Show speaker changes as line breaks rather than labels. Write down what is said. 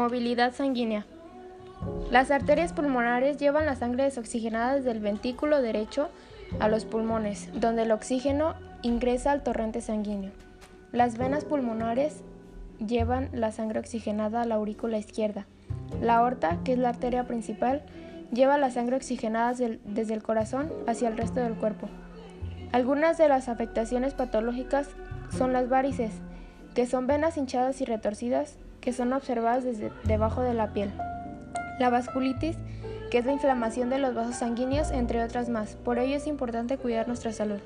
Movilidad sanguínea. Las arterias pulmonares llevan la sangre desoxigenada desde el ventículo derecho a los pulmones, donde el oxígeno ingresa al torrente sanguíneo. Las venas pulmonares llevan la sangre oxigenada a la aurícula izquierda. La aorta, que es la arteria principal, lleva la sangre oxigenada desde el corazón hacia el resto del cuerpo. Algunas de las afectaciones patológicas son las varices, que son venas hinchadas y retorcidas que son observadas desde debajo de la piel. La vasculitis, que es la inflamación de los vasos sanguíneos, entre otras más. Por ello es importante cuidar nuestra salud.